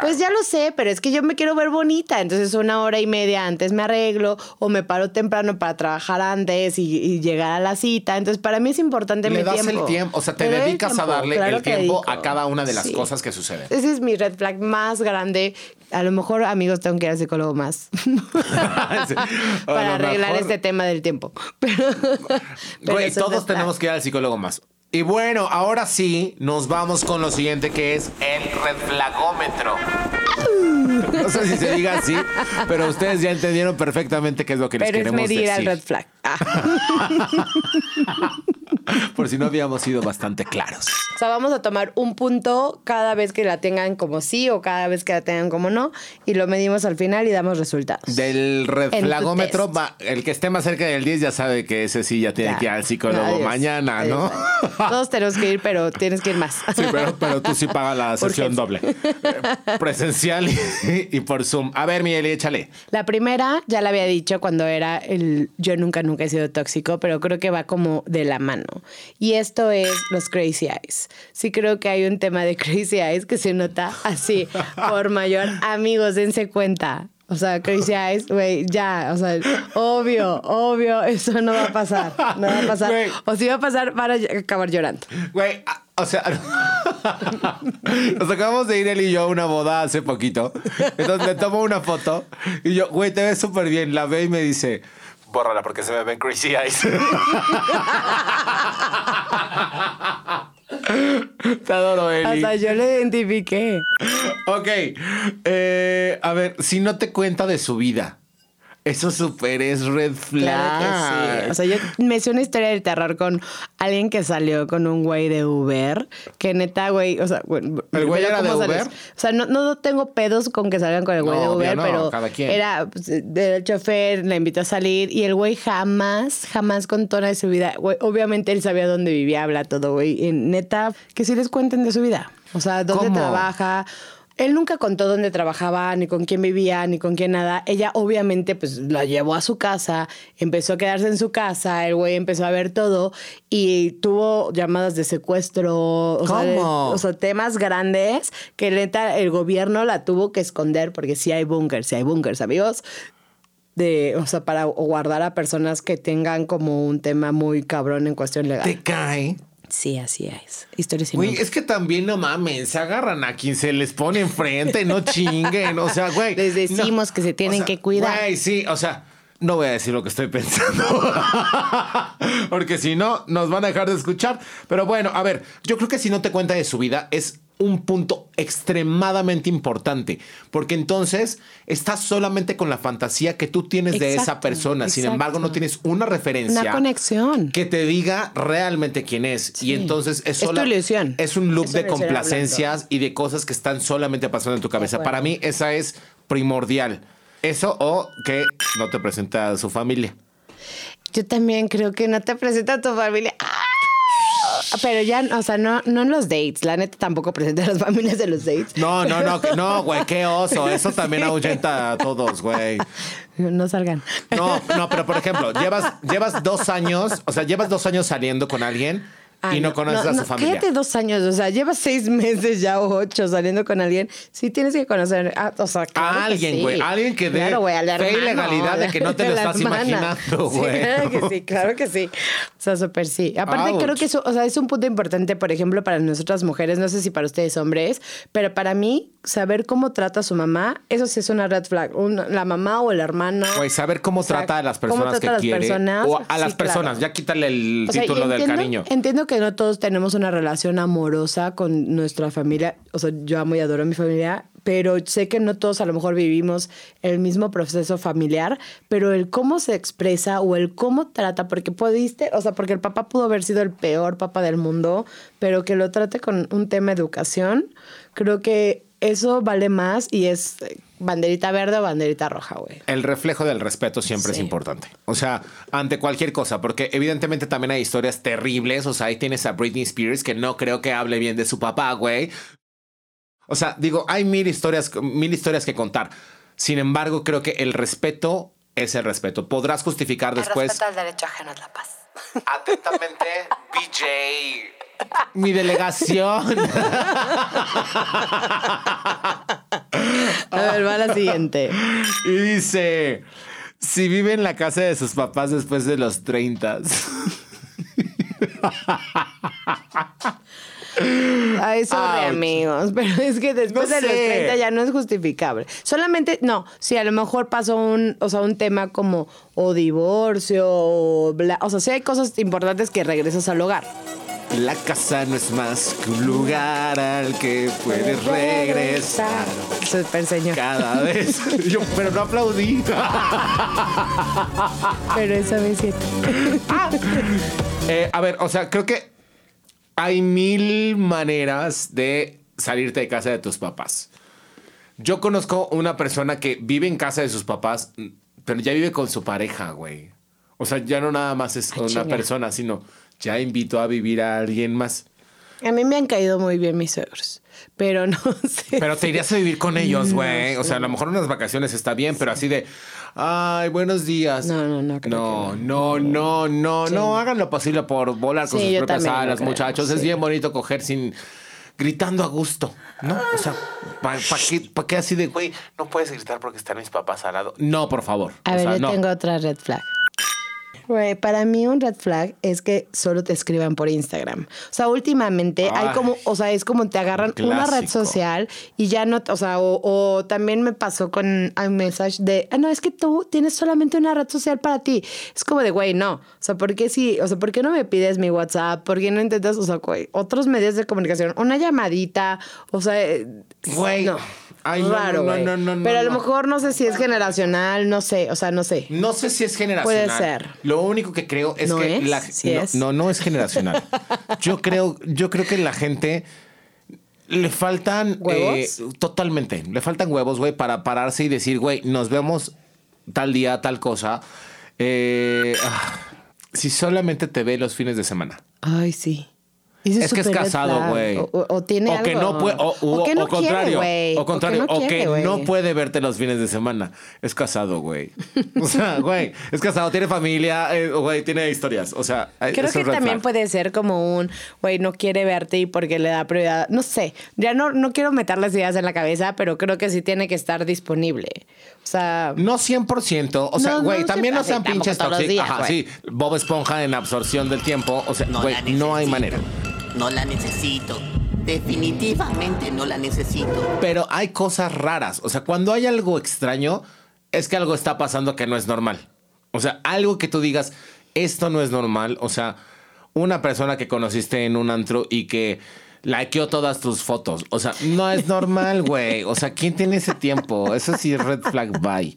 Pues ya lo sé, pero es que yo me quiero ver bonita, entonces una hora y media antes me arreglo o me paro temprano para trabajar antes y, y llegar a la cita, entonces para mí es importante Le mi das tiempo. el tiempo, o sea, te dedicas a darle claro el tiempo a cada una de las Sí. cosas que suceden. Ese es mi red flag más grande. A lo mejor, amigos, tengo que ir al psicólogo más. Para arreglar mejor- este tema del tiempo. Pero, pero Güey, todos tenemos que ir al psicólogo más. Y bueno, ahora sí, nos vamos con lo siguiente que es el red flagómetro. No sé si se diga así, pero ustedes ya entendieron perfectamente qué es lo que les Pero es queremos medir decir. al red flag. Ah. Por si no habíamos sido bastante claros. O sea, vamos a tomar un punto cada vez que la tengan como sí o cada vez que la tengan como no y lo medimos al final y damos resultados. Del red En flagómetro, va- el que esté más cerca del 10 ya sabe que ese sí ya tiene Ya. que ir al psicólogo Adiós. mañana, Adiós. ¿no? Todos tenemos que ir, pero tienes que ir más. Sí, pero, pero tú sí pagas la sesión doble. Presencial y, y por Zoom. A ver, Miguel, échale. La primera, ya la había dicho cuando era el yo nunca, nunca he sido tóxico, pero creo que va como de la mano. Y esto es los crazy eyes. Sí creo que hay un tema de crazy eyes que se nota así por mayor. Amigos, dense cuenta. O sea, crazy eyes, güey, ya, o sea, obvio, obvio, eso no va a pasar, no va a pasar. Güey. O si va a pasar, van a acabar llorando. Güey, o sea, nos acabamos de ir él y yo a una boda hace poquito. Entonces le tomo una foto y yo, güey, te ves súper bien. La ve y me dice, bórrala porque se me ven crazy eyes. Te adoro, Eli. Hasta yo lo identifiqué. Ok. eh, a ver, si no te cuenta de su vida, Eso súper es red flag. Claro que sí. O sea, yo me hice una historia de terror con alguien que salió con un güey de Uber, que neta, güey, o sea, güey, ¿El güey era de sales. Uber? O sea, no, no tengo pedos con que salgan con el güey No, de Uber, no, pero cada quien. era pues, del chofer, le invitó a salir y el güey jamás, jamás contó nada de su vida. Güey, obviamente él sabía dónde vivía, habla todo, güey. Y neta, que sí les cuenten de su vida. O sea, dónde ¿Cómo? trabaja. Él nunca contó dónde trabajaba, ni con quién vivía, ni con quién nada. Ella obviamente pues la llevó a su casa, empezó a quedarse en su casa, el güey empezó a ver todo y tuvo llamadas de secuestro, o, sea, de- ¿Cómo? o sea, temas grandes que neta el gobierno la tuvo que esconder porque sí hay búnkers, sí hay búnkers, amigos. De, o sea, para guardar a personas que tengan como un tema muy cabrón en cuestión legal. Te cae. Sí, así es. Historia sin Güey, es que también no mames, se agarran a quien se les pone enfrente, no chinguen. O sea, güey. Les decimos no. que se tienen O sea, que cuidar. Güey, sí, o sea, no voy a decir lo que estoy pensando. Porque si no, nos van a dejar de escuchar. Pero bueno, a ver, yo creo que si no te cuenta de su vida es un punto extremadamente importante. Porque entonces estás solamente con la fantasía que tú tienes de esa Exacto, persona. Sin exacto. embargo, no tienes una referencia. Una conexión. Que te diga realmente quién es. Sí. Y entonces es, Es tu sola- ilusión. Es un loop Es de complacencias y de cosas que están solamente pasando en tu cabeza. Para mí, esa es primordial. Eso o que no te presenta a su familia. Yo también creo que no te presenta a tu familia. ¡Ah! Pero ya, o sea, no, no en los dates. La neta tampoco presenta a las familias de los dates. No, no, no, no, güey, qué oso. Eso también ahuyenta a todos, güey. No salgan. No, no, pero por ejemplo, llevas, llevas dos años, o sea, llevas dos años saliendo con alguien Ah, y no, conoces a su familia. Quédate dos años, o sea, llevas seis meses ya o ocho saliendo con alguien. Sí tienes que conocer a, o sea, claro A alguien, sí. güey, alguien que dé Claro, güey, al fe y hermano, legalidad de que no te lo la estás hermana. imaginando, Sí, güey. claro que sí, claro que sí. O sea, súper sí. Aparte, Ouch. creo que eso, o sea, es un punto importante, por ejemplo, para nosotras mujeres, no sé si para ustedes hombres, pero para mí, saber cómo trata a su mamá, eso sí es una red flag. Una- la mamá o el hermano. Güey, saber cómo O sea, trata a las cómo personas trata que a las quiere. personas, o a las sí, personas, claro. ya quítale el título del entiendo- cariño. Entiendo que no todos tenemos una relación amorosa con nuestra familia. O sea, yo amo y adoro a mi familia, pero sé que no todos a lo mejor vivimos el mismo proceso familiar, pero el cómo se expresa o el cómo trata, porque pudiste, o sea, porque el papá pudo haber sido el peor papá del mundo, pero que lo trate con un tema educación, creo que eso vale más y es banderita verde o banderita roja, güey. El reflejo del respeto siempre es importante. O sea, ante cualquier cosa, porque evidentemente también hay historias terribles. O sea, ahí tienes a Britney Spears que no creo que hable bien de su papá, güey. O sea, digo, hay mil historias, mil historias que contar. Sin embargo, creo que el respeto es el respeto. Podrás justificar después. al derecho ajeno es la paz. Atentamente, BJ. Mi delegación. A ver, va la siguiente. Y dice, si vive en la casa de sus papás después de los 30. Ay, sorry, Ouch. amigos, pero es que después No de los sé. 30 ya no es justificable. Solamente, no, si a lo mejor pasó un, o sea, un tema como o divorcio o bla, o sea, sí hay cosas importantes que regresas al hogar. La casa no es más que un lugar al que puedes regresar Super señor. cada vez. Yo, pero no aplaudí. Pero esa vez sí. Eh, a ver, o sea, creo que hay mil maneras de salirte de casa de tus papás. Yo conozco una persona que vive en casa de sus papás, pero ya vive con su pareja, güey. O sea, ya no nada más es una chinga. persona, sino ya invitó a vivir a alguien más. A mí me han caído muy bien mis suegros, pero no sé. Pero te irías a vivir con ellos, güey. O sea, a lo mejor unas vacaciones está bien, pero así de, ay, buenos días. No, no, no, creo No, que no, no, no, no. Hagan lo posible por volar con Sí, sus propias alas, muchachos. Es sí. bien bonito coger sin gritando a gusto, ¿no? O sea, ¿para qué, pa' qué así de, güey, no puedes gritar porque están mis papás al lado? No, por favor. A O ver, sea, yo no. tengo otra red flag. Güey, para mí un red flag es que solo te escriban por Instagram. O sea, últimamente hay Ay. como, o sea, es como te agarran Un una red social y ya no, o sea, o, o también me pasó con un mensaje de, ah, no, es que tú tienes solamente una red social para ti. Es como de, güey, no. O sea, ¿por qué sí? O sea, ¿por qué no me pides mi WhatsApp? ¿Por qué no intentas, o sea, güey, otros medios de comunicación? Una llamadita, o sea, eh, Güey, no. Ay, no, raro, no, no, no, no, Pero a lo mejor no sé si es generacional, no sé, o sea, no sé. No sé si es generacional. Puede ser. Lo único que creo es ¿No que es? la Sí no, es. no, no es generacional. Yo creo, yo creo que la gente le faltan ¿Huevos? eh, totalmente. Le faltan huevos, güey, para pararse y decir, güey, nos vemos tal día, tal cosa. Eh, ah, si solamente te ve los fines de semana. Ay, sí. Ese Es que es casado, güey. O, o- tiene o que no puede, o, O que no o contrario, quiere, o contrario, o que, quiere, no puede verte los fines de semana. Es casado, güey. O sea, güey, es casado, tiene familia, eh, güey, tiene historias. O sea, Creo es un que también flag. puede ser como un, güey, no quiere verte y porque le da prioridad. No sé, ya no, no quiero meter las ideas en la cabeza, pero creo que sí tiene que estar disponible. Sea, No 100%, o sea, No, güey, no también no sean pinches tóxicos. Ajá, güey. sí, Bob Esponja en absorción del tiempo, o sea, No güey, no hay necesito. manera. No la necesito. Definitivamente no la necesito. Pero hay cosas raras, o sea, cuando hay algo extraño, es que algo está pasando que no es normal. O sea, algo que tú digas, esto no es normal, o sea, una persona que conociste en un antro y que likeó todas tus fotos, o sea, no es normal, güey. O sea, ¿quién tiene ese tiempo? Eso sí es red flag, bye.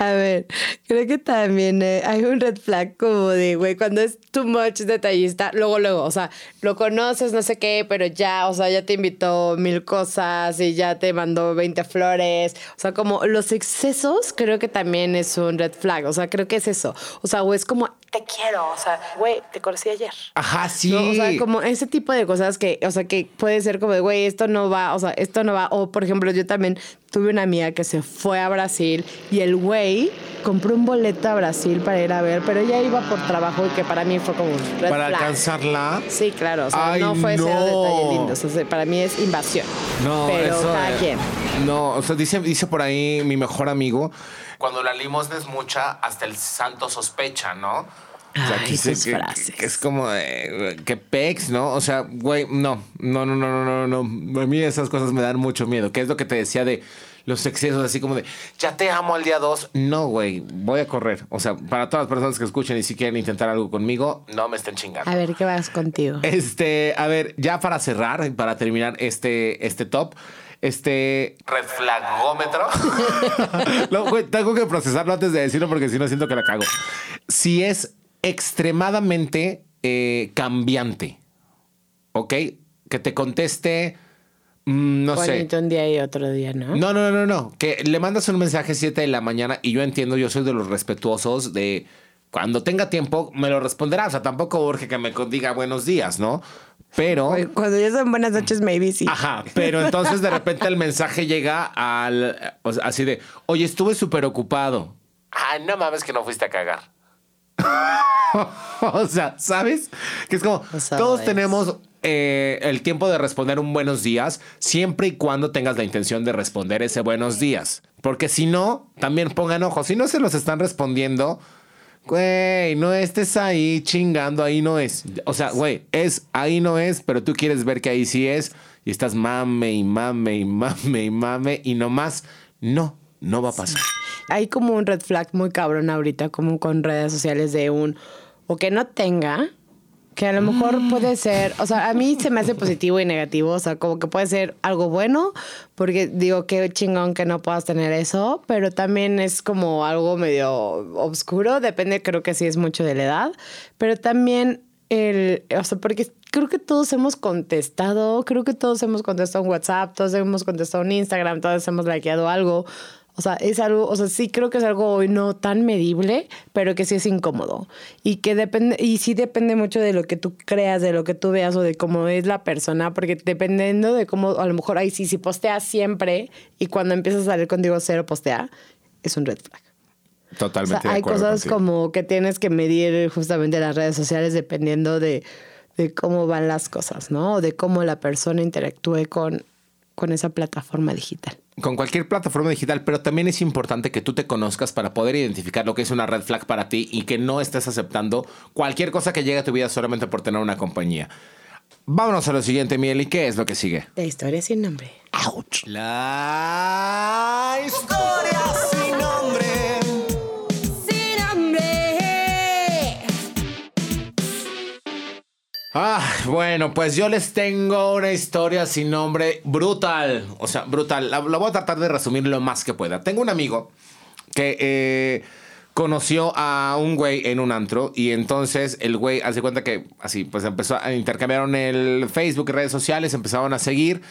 a ver, creo que también eh, hay un red flag como de, güey, cuando es too much detallista, luego, luego, o sea, lo conoces, no sé qué, pero ya, o sea, ya te invitó mil cosas y ya te mandó 20 flores. O sea, como los excesos, creo que también es un red flag. O sea, creo que es eso. O sea, o es como, te quiero, o sea, güey, te conocí ayer. Ajá, sí. ¿no? O sea, como ese tipo de cosas que, o sea, que puede ser como de, güey, esto no va, o sea, esto no va. O, por ejemplo, yo también tuve una amiga que se fue a Brasil y el güey compró un boleto a Brasil para ir a ver, pero ella iba por trabajo y que para mí fue como un red Para flag. alcanzarla. Sí, claro, o sea, Ay, no fue cero no. detalle lindo. O sea, para mí es invasión. No, pero eso, cada quien. No, o sea, dice, dice por ahí mi mejor amigo, cuando la limosna es mucha, hasta el santo sospecha, ¿no? O sea, Ay, que, se- sus que- frases. que es como de, que pex, ¿no? O sea, güey, no, no, no, no, no, no, no. A mí esas cosas me dan mucho miedo. ¿Qué es lo que te decía de los excesos, así como de, ya te amo al día dos? No, güey, voy a correr. O sea, para todas las personas que escuchen y si quieren intentar algo conmigo, no me estén chingando. A ver, ¿qué vas contigo? Este, a ver, ya para cerrar, para terminar este, este top, este red flagómetro. no, güey, tengo que procesarlo antes de decirlo porque si no siento que la cago. Si es extremadamente eh, cambiante, ¿ok? Que te conteste, mm, no sé. Bonito un día y otro día, ¿no? No, no, no, no. Que le mandas un mensaje 7 de la mañana y yo entiendo, yo soy de los respetuosos de cuando tenga tiempo me lo responderá. O sea, tampoco urge que me diga buenos días, ¿no? Pero. Cuando ya son buenas noches, maybe sí. Ajá, pero entonces de repente el mensaje llega al. o sea, así de, oye, estuve súper ocupado. Ay, no mames que no fuiste a cagar. o sea, ¿sabes? Que es como, sabes. todos tenemos eh, el tiempo de responder un buenos días, siempre y cuando tengas la intención de responder ese buenos días. Porque si no, también pongan ojo, si no se los están respondiendo, güey, no estés ahí chingando, ahí no es. O sea, güey, es ahí no es, pero tú quieres ver que ahí sí es y estás mame y mame y mame y mame y nomás, no, no va a pasar. Hay como un red flag muy cabrón ahorita, como con redes sociales de un o que no tenga, que a lo mejor Mm. puede ser, o sea, a mí se me hace positivo y negativo, o sea, como que puede ser algo bueno, porque digo, qué chingón que no puedas tener eso, pero también es como algo medio oscuro, depende, creo que sí es mucho de la edad, pero también el, o sea, porque creo que todos hemos contestado, creo que todos hemos contestado en WhatsApp, todos hemos contestado en Instagram, todos hemos likeado algo. O sea, es algo, o sea, sí creo que es algo hoy no tan medible, pero que sí es incómodo. Y que depende, y sí depende mucho de lo que tú creas, de lo que tú veas o de cómo es la persona, porque dependiendo de cómo, a lo mejor ahí sí, si posteas siempre y cuando empiezas a salir contigo cero postea, es un red flag. O Totalmente. sea, de hay cosas contigo. como que tienes que medir justamente en las redes sociales dependiendo de, de cómo van las cosas, ¿no? O de cómo la persona interactúe con, con esa plataforma digital. Con cualquier plataforma digital, pero también es importante que tú te conozcas para poder identificar lo que es una red flag para ti y que no estés aceptando cualquier cosa que llegue a tu vida solamente por tener una compañía. Vámonos a lo siguiente, Miel, ¿y qué es lo que sigue? De historia sin nombre. ¡Auch! La historia sin Ah, Bueno, pues yo les tengo una historia sin nombre brutal. O sea, brutal. La, voy a tratar de resumir lo más que pueda. Tengo un amigo que eh, conoció a un güey en un antro y entonces el güey hace cuenta que así, pues empezó a intercambiaron el Facebook y redes sociales, empezaron a seguir.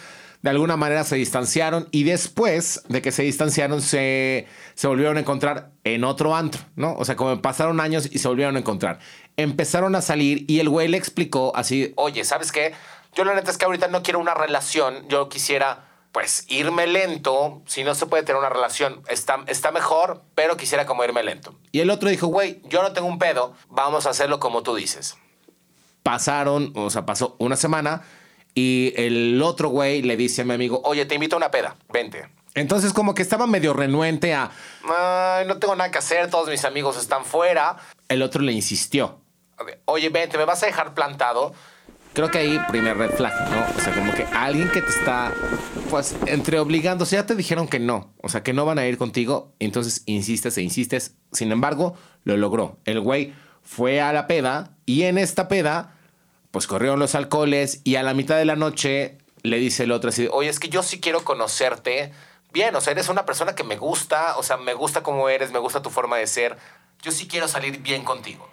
De alguna manera se distanciaron y después de que se distanciaron se, se volvieron a encontrar en otro antro, ¿no? O sea, como pasaron años y se volvieron a encontrar. Empezaron a salir y el güey le explicó así, oye, ¿sabes qué? Yo la neta es que ahorita no quiero una relación, yo quisiera pues irme lento, si no se puede tener una relación, está, está mejor, pero quisiera como irme lento. Y el otro dijo, güey, yo no tengo un pedo, vamos a hacerlo como tú dices. Pasaron, o sea, pasó una semana y el otro güey le dice a mi amigo, oye, te invito a una peda, vente. Entonces como que estaba medio renuente a, "Ay, no tengo nada que hacer, todos mis amigos están fuera. El otro le insistió, oye, vente, ¿me vas a dejar plantado? Creo que ahí, primer red flag, ¿no? O sea, como que alguien que te está, pues, entre obligando, o sea, ya te dijeron que no, o sea, que no van a ir contigo, entonces insistes e insistes. Sin embargo, lo logró. El güey fue a la peda y en esta peda, pues corrieron los alcoholes y a la mitad de la noche le dice el otro así, oye, es que yo sí quiero conocerte bien, o sea, eres una persona que me gusta, o sea, me gusta cómo eres, me gusta tu forma de ser, yo sí quiero salir bien contigo.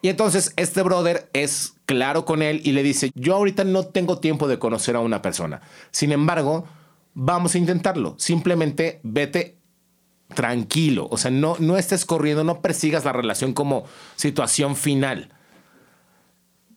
Y entonces este brother es claro con él y le dice, yo ahorita no tengo tiempo de conocer a una persona. Sin embargo, vamos a intentarlo. Simplemente vete tranquilo. O sea, no, no estés corriendo, no persigas la relación como situación final.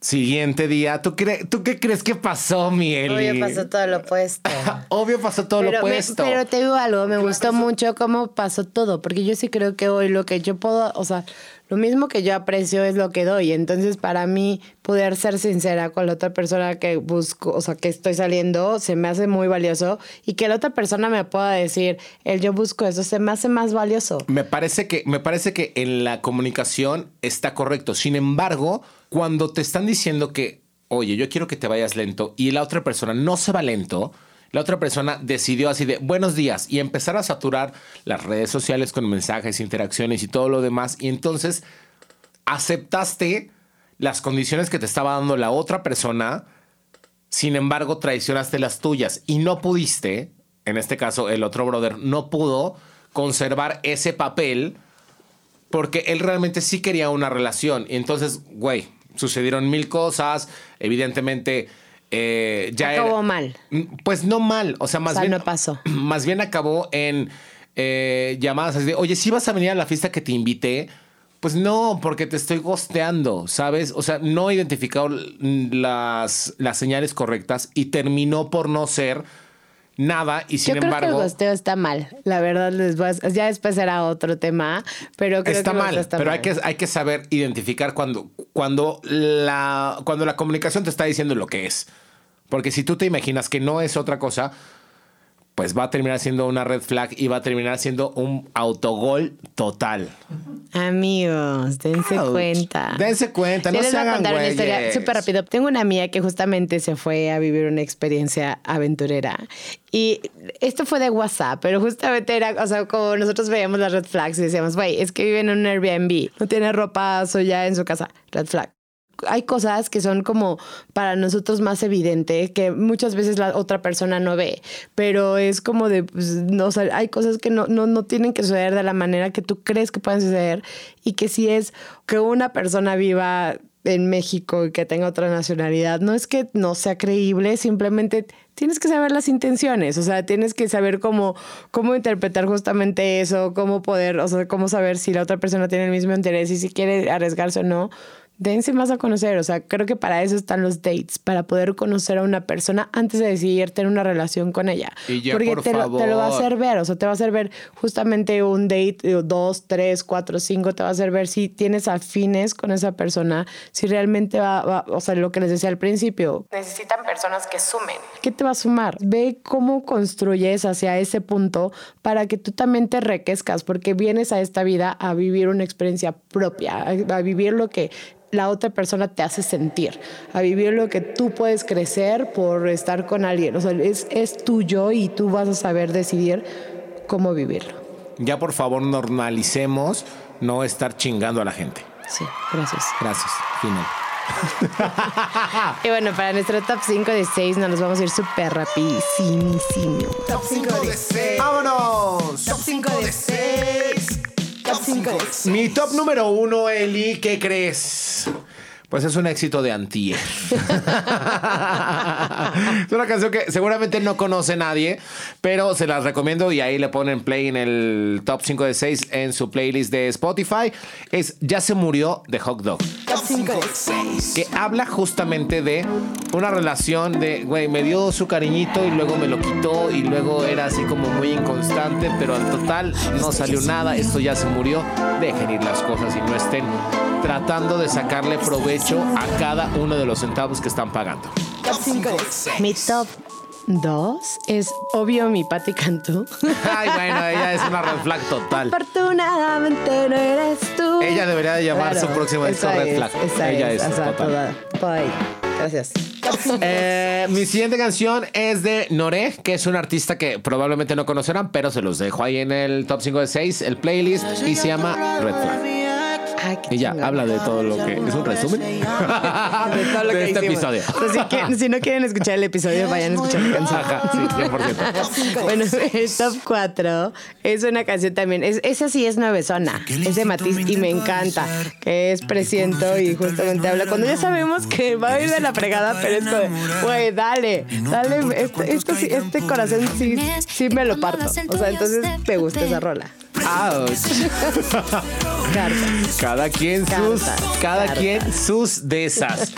Siguiente día, ¿tú, cre- ¿tú qué crees que pasó, Miel? Obvio pasó todo lo opuesto. Obvio pasó todo lo pero, me- opuesto. pero te digo algo, me gustó mucho cómo pasó todo, porque yo sí creo que hoy lo que yo puedo, o sea, lo mismo que yo aprecio es lo que doy. Entonces, para mí, poder ser sincera con la otra persona que busco, o sea, que estoy saliendo, se me hace muy valioso. Y que la otra persona me pueda decir, el yo busco eso, se me hace más valioso. Me parece que, me parece que en la comunicación está correcto. Sin embargo, cuando te están diciendo que, oye, yo quiero que te vayas lento y la otra persona no se va lento, la otra persona decidió así de buenos días y empezar a saturar las redes sociales con mensajes, interacciones y todo lo demás. Y entonces aceptaste las condiciones que te estaba dando la otra persona, sin embargo traicionaste las tuyas y no pudiste, en este caso el otro brother, no pudo conservar ese papel porque él realmente sí quería una relación. Y entonces, güey, sucedieron mil cosas, evidentemente... eh, ya Acabó era- mal. Mm, Pues no mal, o sea, más O sea, bien... no pasó. Más bien acabó en eh, llamadas así de, oye, si vas a venir a la fiesta que te invité? Pues no, porque te estoy gosteando, ¿sabes? O sea, no he identificado las, las señales correctas y terminó por no ser nada y sin yo creo que el embargo... gosteo está mal. La verdad, les voy a- ya después será otro tema, pero creo está que mal, está pero mal. hay que, hay que saber identificar cuando, cuando, la, cuando la comunicación te está diciendo lo que es. Porque si tú te imaginas que no es otra cosa, pues va a terminar siendo una red flag y va a terminar siendo un autogol total. Amigos, dense Ouch. cuenta. Dense cuenta, no les se voy a contar una historia súper rápido. Tengo una amiga que justamente se fue a vivir una experiencia aventurera. Y esto fue de WhatsApp, pero justamente era, o sea, como nosotros veíamos las red flags y decíamos, güey, es que vive en un Airbnb, no tiene ropa ya en su casa, red flag. Hay cosas que son como para nosotros más evidente, que muchas veces la otra persona no ve, pero es como de, pues, no, o hay cosas que no, no, no tienen que suceder de la manera que tú crees que pueden suceder y que si es que una persona viva en México y que tenga otra nacionalidad, no es que no sea creíble, simplemente tienes que saber las intenciones, o sea, tienes que saber cómo, cómo interpretar justamente eso, cómo poder, o sea, cómo saber si la otra persona tiene el mismo interés y si quiere arriesgarse o no. Dense más a conocer, o sea, creo que para eso están los dates, para poder conocer a una persona antes de decidir tener una relación con ella. Y ya, Porque por te, lo, te lo va a favor. hacer ver, o sea, te va a hacer ver justamente un date, dos, tres, cuatro, cinco, te va a hacer ver si tienes afines con esa persona, si realmente va, va- o sea, lo que les decía al principio. Necesitan personas que sumen. ¿Qué te va a sumar? Ve cómo construyes hacia ese punto para que tú también te enriquezcas, porque vienes a esta vida a vivir una experiencia propia, a, a vivir lo que la otra persona te hace sentir, a vivir lo que tú puedes crecer por estar con alguien. O sea, es, es tuyo y tú vas a saber decidir cómo vivirlo. Ya por favor normalicemos no estar chingando a la gente. Sí, gracias. Gracias. Final. Y bueno, para nuestro top 5 de 6 nos vamos a ir súper rapidísimo. Top 5 de 6. ¡Vámonos! Top 5 de 6. Top 5 de 6. Mi top número uno, Eli, ¿qué crees? Pues es un éxito de Antier. es una canción que seguramente no conoce nadie, pero se las recomiendo y ahí le ponen play en el top 5 de 6 en su playlist de Spotify. Es Ya se murió de Hot Dog. Top 5 de 6. que habla justamente de una relación de, güey, me dio su cariñito y luego me lo quitó y luego era así como muy inconstante, pero al total no salió nada, esto ya se murió, dejen ir las cosas y no estén tratando de sacarle provecho a cada uno de los centavos que están pagando. Top 5 de 6. Mi top 2 es obvio mi Patti Cantú. Ay, bueno, ella es una red flag total. Afortunadamente no eres tú. Ella debería de llamar su próximo disco esa Red es, Flag. Esa Ella es, es, total. toda, ahí. Gracias. Eh, mi siguiente canción es de Noré, que es un artista que probablemente no conocerán, pero se los dejo ahí en el top 5 de 6, el playlist, y se llama Red Flag. Ay, ya, chingón. habla de todo lo que... ¿Es un resumen? de todo lo de que este hicimos. episodio. Así que si no quieren escuchar el episodio, vayan a escuchar la canción. Ajá, sí, 100%. Bueno, el top 4 es una canción también. Es, esa sí es nuevesona. Es de Matiz y me encanta. Que es Presiento y justamente habla. Cuando ya sabemos que va a ir de la fregada, pero es como, de, güey, dale, dale. Este, este, sí- este corazón sí, sí me lo parto. O sea, entonces me gusta esa rola. Cada quien sus, Cartas, cada cartas. quien sus de esas.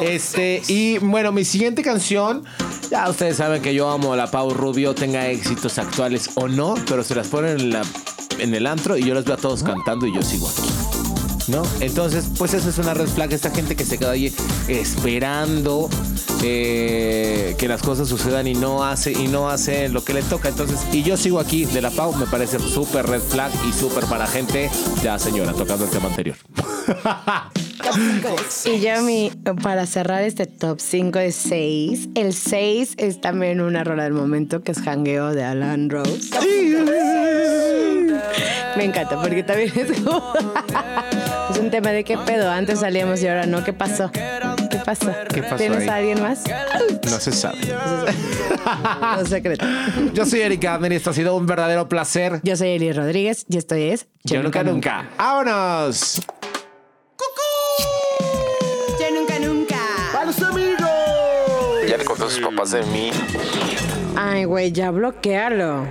Este, y bueno, mi siguiente canción, ya ustedes saben que yo amo a la Pau Rubio, tenga éxitos actuales o no, pero se las ponen en, la, en el antro y yo las veo a todos cantando y yo sigo aquí. ¿No? Entonces, pues eso es una red flag. Esta gente que se queda ahí esperando eh, que las cosas sucedan y no hace y no hace lo que le toca. Entonces, y yo sigo aquí de la Pau, me parece súper red flag y súper para gente, ya señora, tocando el tema anterior. Y yo, mi, para cerrar este top 5 de 6, el 6 es también una rola del momento que es Hangueo de Alan Rose. Me encanta porque también es como- es un tema de qué pedo. Antes salíamos y ahora no. ¿Qué pasó? ¿Qué pasó? ¿Qué pasó ¿Tienes ahí? a alguien más? No se sabe. No secreto. Yo soy Eric Abner y esto ha sido un verdadero placer. Yo soy Eli Rodríguez y esto es Yo nunca, nunca. ¡Vámonos! Papás de mí. Ay, güey, ya bloquealo.